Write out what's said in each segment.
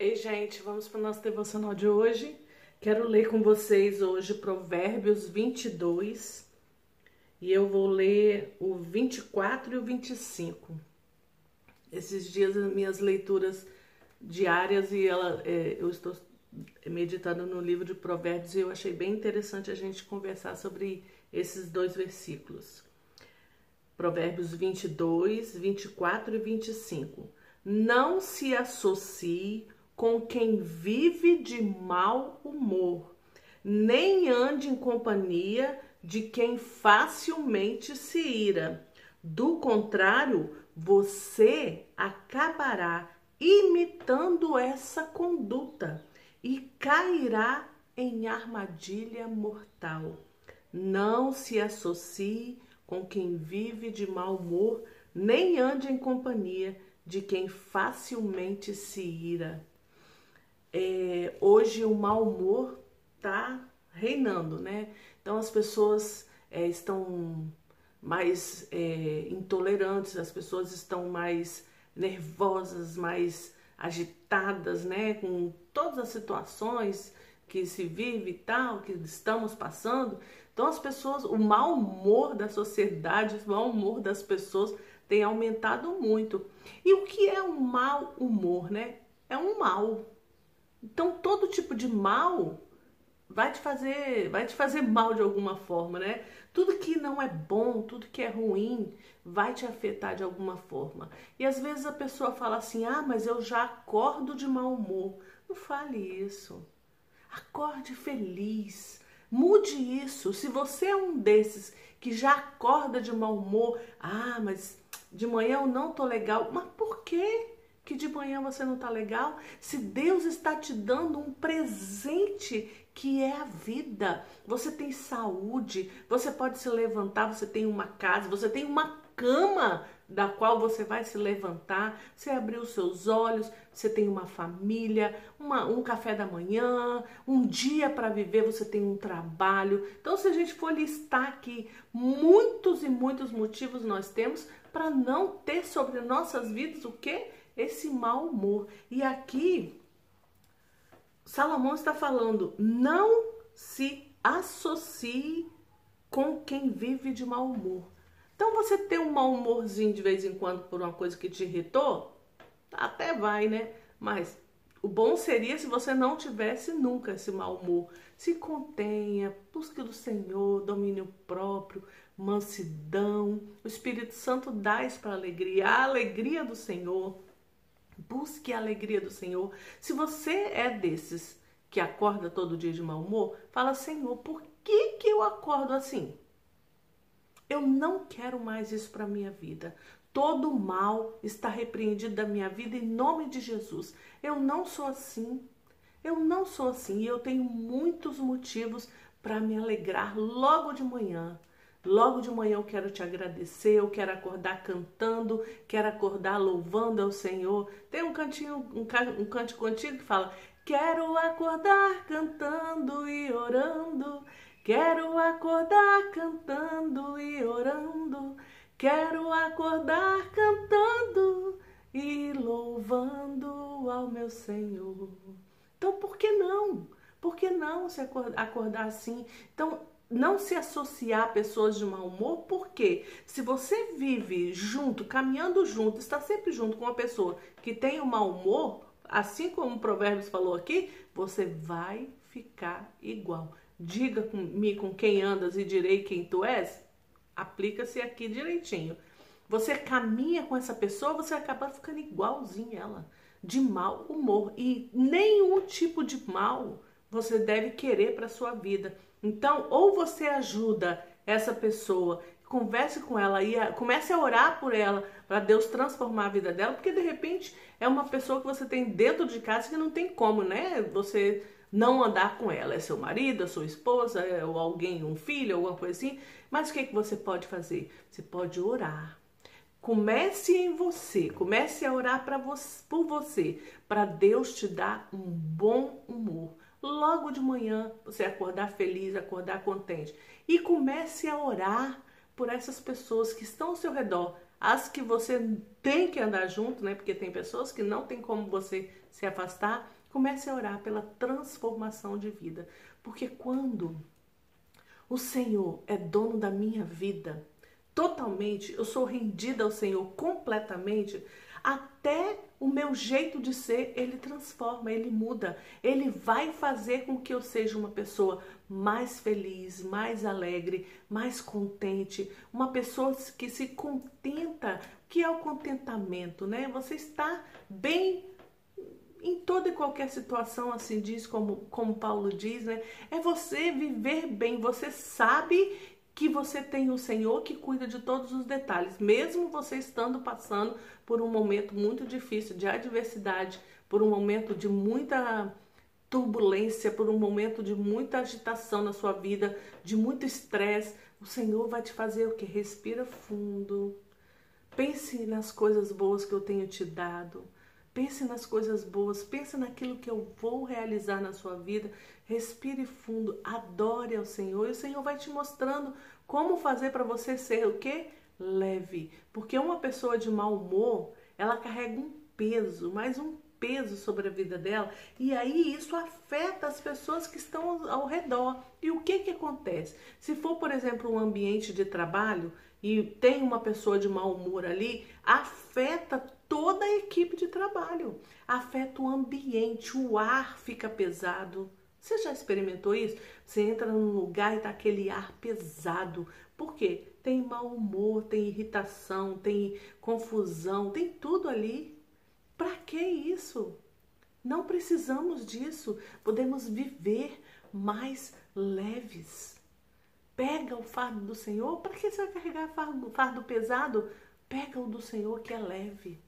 Ei, gente, vamos para o nosso devocional de hoje. Quero ler com vocês hoje Provérbios 22 e eu vou ler o 24 e o 25. Esses dias, as minhas leituras diárias e ela, é, eu estou meditando no livro de Provérbios e eu achei bem interessante a gente conversar sobre esses dois versículos. Provérbios 22, 24 e 25. Não se associe com quem vive de mau humor, nem ande em companhia de quem facilmente se ira. Do contrário, você acabará imitando essa conduta e cairá em armadilha mortal. Não se associe com quem vive de mau humor, nem ande em companhia de quem facilmente se ira é, hoje o mau humor está reinando, né? Então as pessoas é, estão mais é, intolerantes, as pessoas estão mais nervosas, mais agitadas, né? Com todas as situações que se vive e tal, que estamos passando. Então as pessoas, o mau humor da sociedade, o mau humor das pessoas tem aumentado muito. E o que é um mau humor, né? É um mal, então todo tipo de mal vai te fazer, vai te fazer mal de alguma forma, né? Tudo que não é bom, tudo que é ruim, vai te afetar de alguma forma. E às vezes a pessoa fala assim: "Ah, mas eu já acordo de mau humor". Não fale isso. Acorde feliz. Mude isso. Se você é um desses que já acorda de mau humor, ah, mas de manhã eu não tô legal. Mas por quê? Que de manhã você não está legal, se Deus está te dando um presente que é a vida. Você tem saúde, você pode se levantar, você tem uma casa, você tem uma cama da qual você vai se levantar, você abriu os seus olhos, você tem uma família, uma, um café da manhã, um dia para viver, você tem um trabalho. Então, se a gente for listar aqui, muitos e muitos motivos nós temos para não ter sobre nossas vidas o que? Esse mau humor. E aqui, Salomão está falando: não se associe com quem vive de mau humor. Então, você tem um mau humorzinho de vez em quando por uma coisa que te irritou, até vai, né? Mas o bom seria se você não tivesse nunca esse mau humor. Se contenha, busque do Senhor, domínio próprio, mansidão. O Espírito Santo dá isso para alegria, a alegria do Senhor. Busque a alegria do Senhor. Se você é desses que acorda todo dia de mau humor, fala: Senhor, por que, que eu acordo assim? Eu não quero mais isso para minha vida. Todo mal está repreendido da minha vida em nome de Jesus. Eu não sou assim. Eu não sou assim e eu tenho muitos motivos para me alegrar logo de manhã. Logo de manhã eu quero te agradecer, eu quero acordar cantando, quero acordar louvando ao Senhor. Tem um cantinho, um, um que fala: Quero acordar cantando e orando, quero acordar cantando e orando, quero acordar cantando e louvando ao meu Senhor. Então, por que não? Por que não se acordar assim? Então, não se associar a pessoas de mau humor, porque se você vive junto, caminhando junto, está sempre junto com uma pessoa que tem o um mau humor, assim como o Provérbios falou aqui, você vai ficar igual. Diga-me com quem andas e direi quem tu és. Aplica-se aqui direitinho. Você caminha com essa pessoa, você acaba ficando igualzinho ela, de mau humor. E nenhum tipo de mal você deve querer para sua vida. Então, ou você ajuda essa pessoa, converse com ela e comece a orar por ela para Deus transformar a vida dela, porque de repente é uma pessoa que você tem dentro de casa que não tem como, né? Você não andar com ela. É seu marido, é sua esposa, é, ou alguém, um filho, alguma coisa assim. Mas o que, que você pode fazer? Você pode orar. Comece em você, comece a orar para você, por você, para Deus te dar um bom humor logo de manhã você acordar feliz, acordar contente. E comece a orar por essas pessoas que estão ao seu redor, as que você tem que andar junto, né? Porque tem pessoas que não tem como você se afastar, comece a orar pela transformação de vida. Porque quando o Senhor é dono da minha vida, totalmente, eu sou rendida ao Senhor completamente, até o meu jeito de ser, ele transforma, ele muda. Ele vai fazer com que eu seja uma pessoa mais feliz, mais alegre, mais contente, uma pessoa que se contenta. Que é o contentamento, né? Você está bem em toda e qualquer situação, assim diz, como, como Paulo diz, né? É você viver bem, você sabe que você tem o Senhor que cuida de todos os detalhes, mesmo você estando passando por um momento muito difícil de adversidade, por um momento de muita turbulência, por um momento de muita agitação na sua vida, de muito estresse, o Senhor vai te fazer o que? Respira fundo. Pense nas coisas boas que eu tenho te dado. Pense nas coisas boas, pense naquilo que eu vou realizar na sua vida. Respire fundo, adore ao Senhor e o Senhor vai te mostrando como fazer para você ser o que? Leve. Porque uma pessoa de mau humor, ela carrega um peso, mais um peso sobre a vida dela, e aí isso afeta as pessoas que estão ao redor. E o que que acontece? Se for, por exemplo, um ambiente de trabalho e tem uma pessoa de mau humor ali, afeta toda a equipe de trabalho, afeta o ambiente, o ar fica pesado. Você já experimentou isso? Você entra num lugar e tá aquele ar pesado. Por quê? Tem mau humor, tem irritação, tem confusão, tem tudo ali. Para que isso? Não precisamos disso. Podemos viver mais leves. Pega o fardo do Senhor. Para que você vai carregar fardo, fardo pesado? Pega o do Senhor que é leve.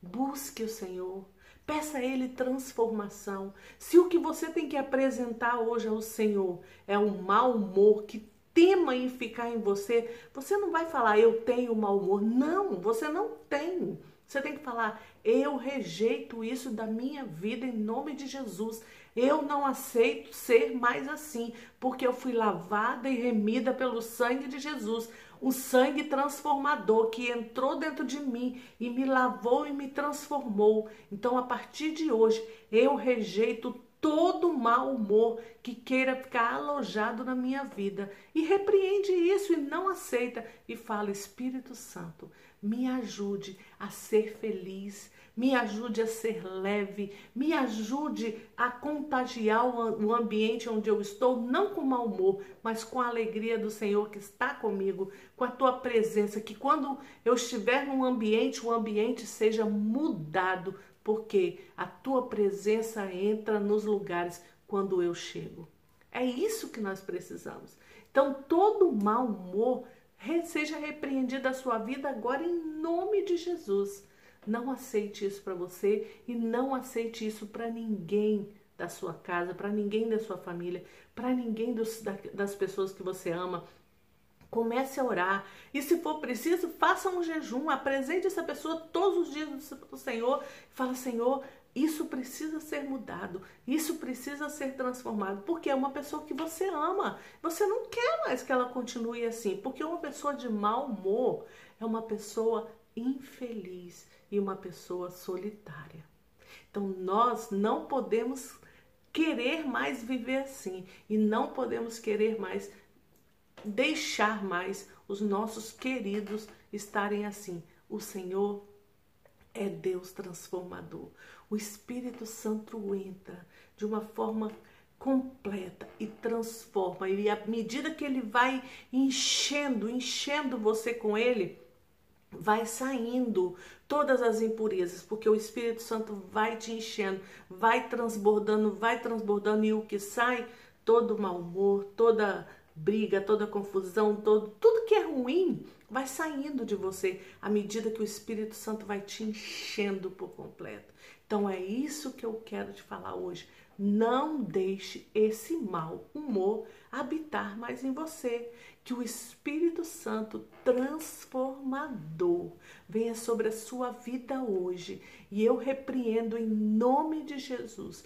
Busque o Senhor. Peça a Ele transformação. Se o que você tem que apresentar hoje ao Senhor é um mau humor que tema em ficar em você, você não vai falar eu tenho mau humor. Não, você não tem. Você tem que falar eu rejeito isso da minha vida em nome de Jesus. Eu não aceito ser mais assim, porque eu fui lavada e remida pelo sangue de Jesus o sangue transformador que entrou dentro de mim e me lavou e me transformou. Então, a partir de hoje, eu rejeito todo mau humor que queira ficar alojado na minha vida e repreende isso e não aceita e fala: Espírito Santo, me ajude a ser feliz, me ajude a ser leve, me ajude a contagiar o ambiente onde eu estou, não com mau humor, mas com a alegria do Senhor que está comigo, com a tua presença, que quando eu estiver num ambiente, o ambiente seja mudado, porque a tua presença entra nos lugares quando eu chego. É isso que nós precisamos. Então, todo mau humor seja repreendido da sua vida agora em nome de Jesus. Não aceite isso para você e não aceite isso para ninguém da sua casa, para ninguém da sua família, para ninguém dos, das pessoas que você ama. Comece a orar. E se for preciso, faça um jejum. Apresente essa pessoa todos os dias do Senhor. Fala, Senhor, isso precisa ser mudado. Isso precisa ser transformado. Porque é uma pessoa que você ama. Você não quer mais que ela continue assim. Porque uma pessoa de mau humor é uma pessoa infeliz e uma pessoa solitária. Então nós não podemos querer mais viver assim e não podemos querer mais deixar mais os nossos queridos estarem assim. O Senhor é Deus transformador. O Espírito Santo entra de uma forma completa e transforma. E à medida que ele vai enchendo, enchendo você com ele, vai saindo todas as impurezas, porque o Espírito Santo vai te enchendo, vai transbordando, vai transbordando e o que sai, todo mau humor, toda briga, toda confusão, todo, tudo que é ruim vai saindo de você à medida que o Espírito Santo vai te enchendo por completo. Então é isso que eu quero te falar hoje. Não deixe esse mau humor habitar mais em você. Que o Espírito Santo transformador venha sobre a sua vida hoje. E eu repreendo em nome de Jesus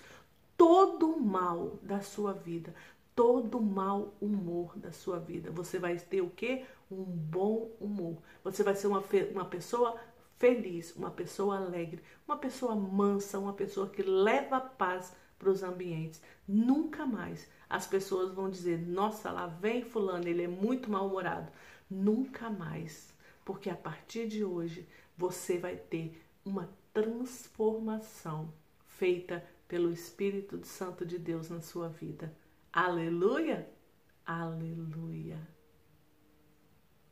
todo o mal da sua vida, todo o mau humor da sua vida. Você vai ter o quê? Um bom humor. Você vai ser uma, uma pessoa feliz, uma pessoa alegre, uma pessoa mansa, uma pessoa que leva paz para os ambientes. Nunca mais as pessoas vão dizer: Nossa, lá vem Fulano, ele é muito mal-humorado. Nunca mais, porque a partir de hoje você vai ter uma transformação feita pelo Espírito Santo de Deus na sua vida. Aleluia! Aleluia!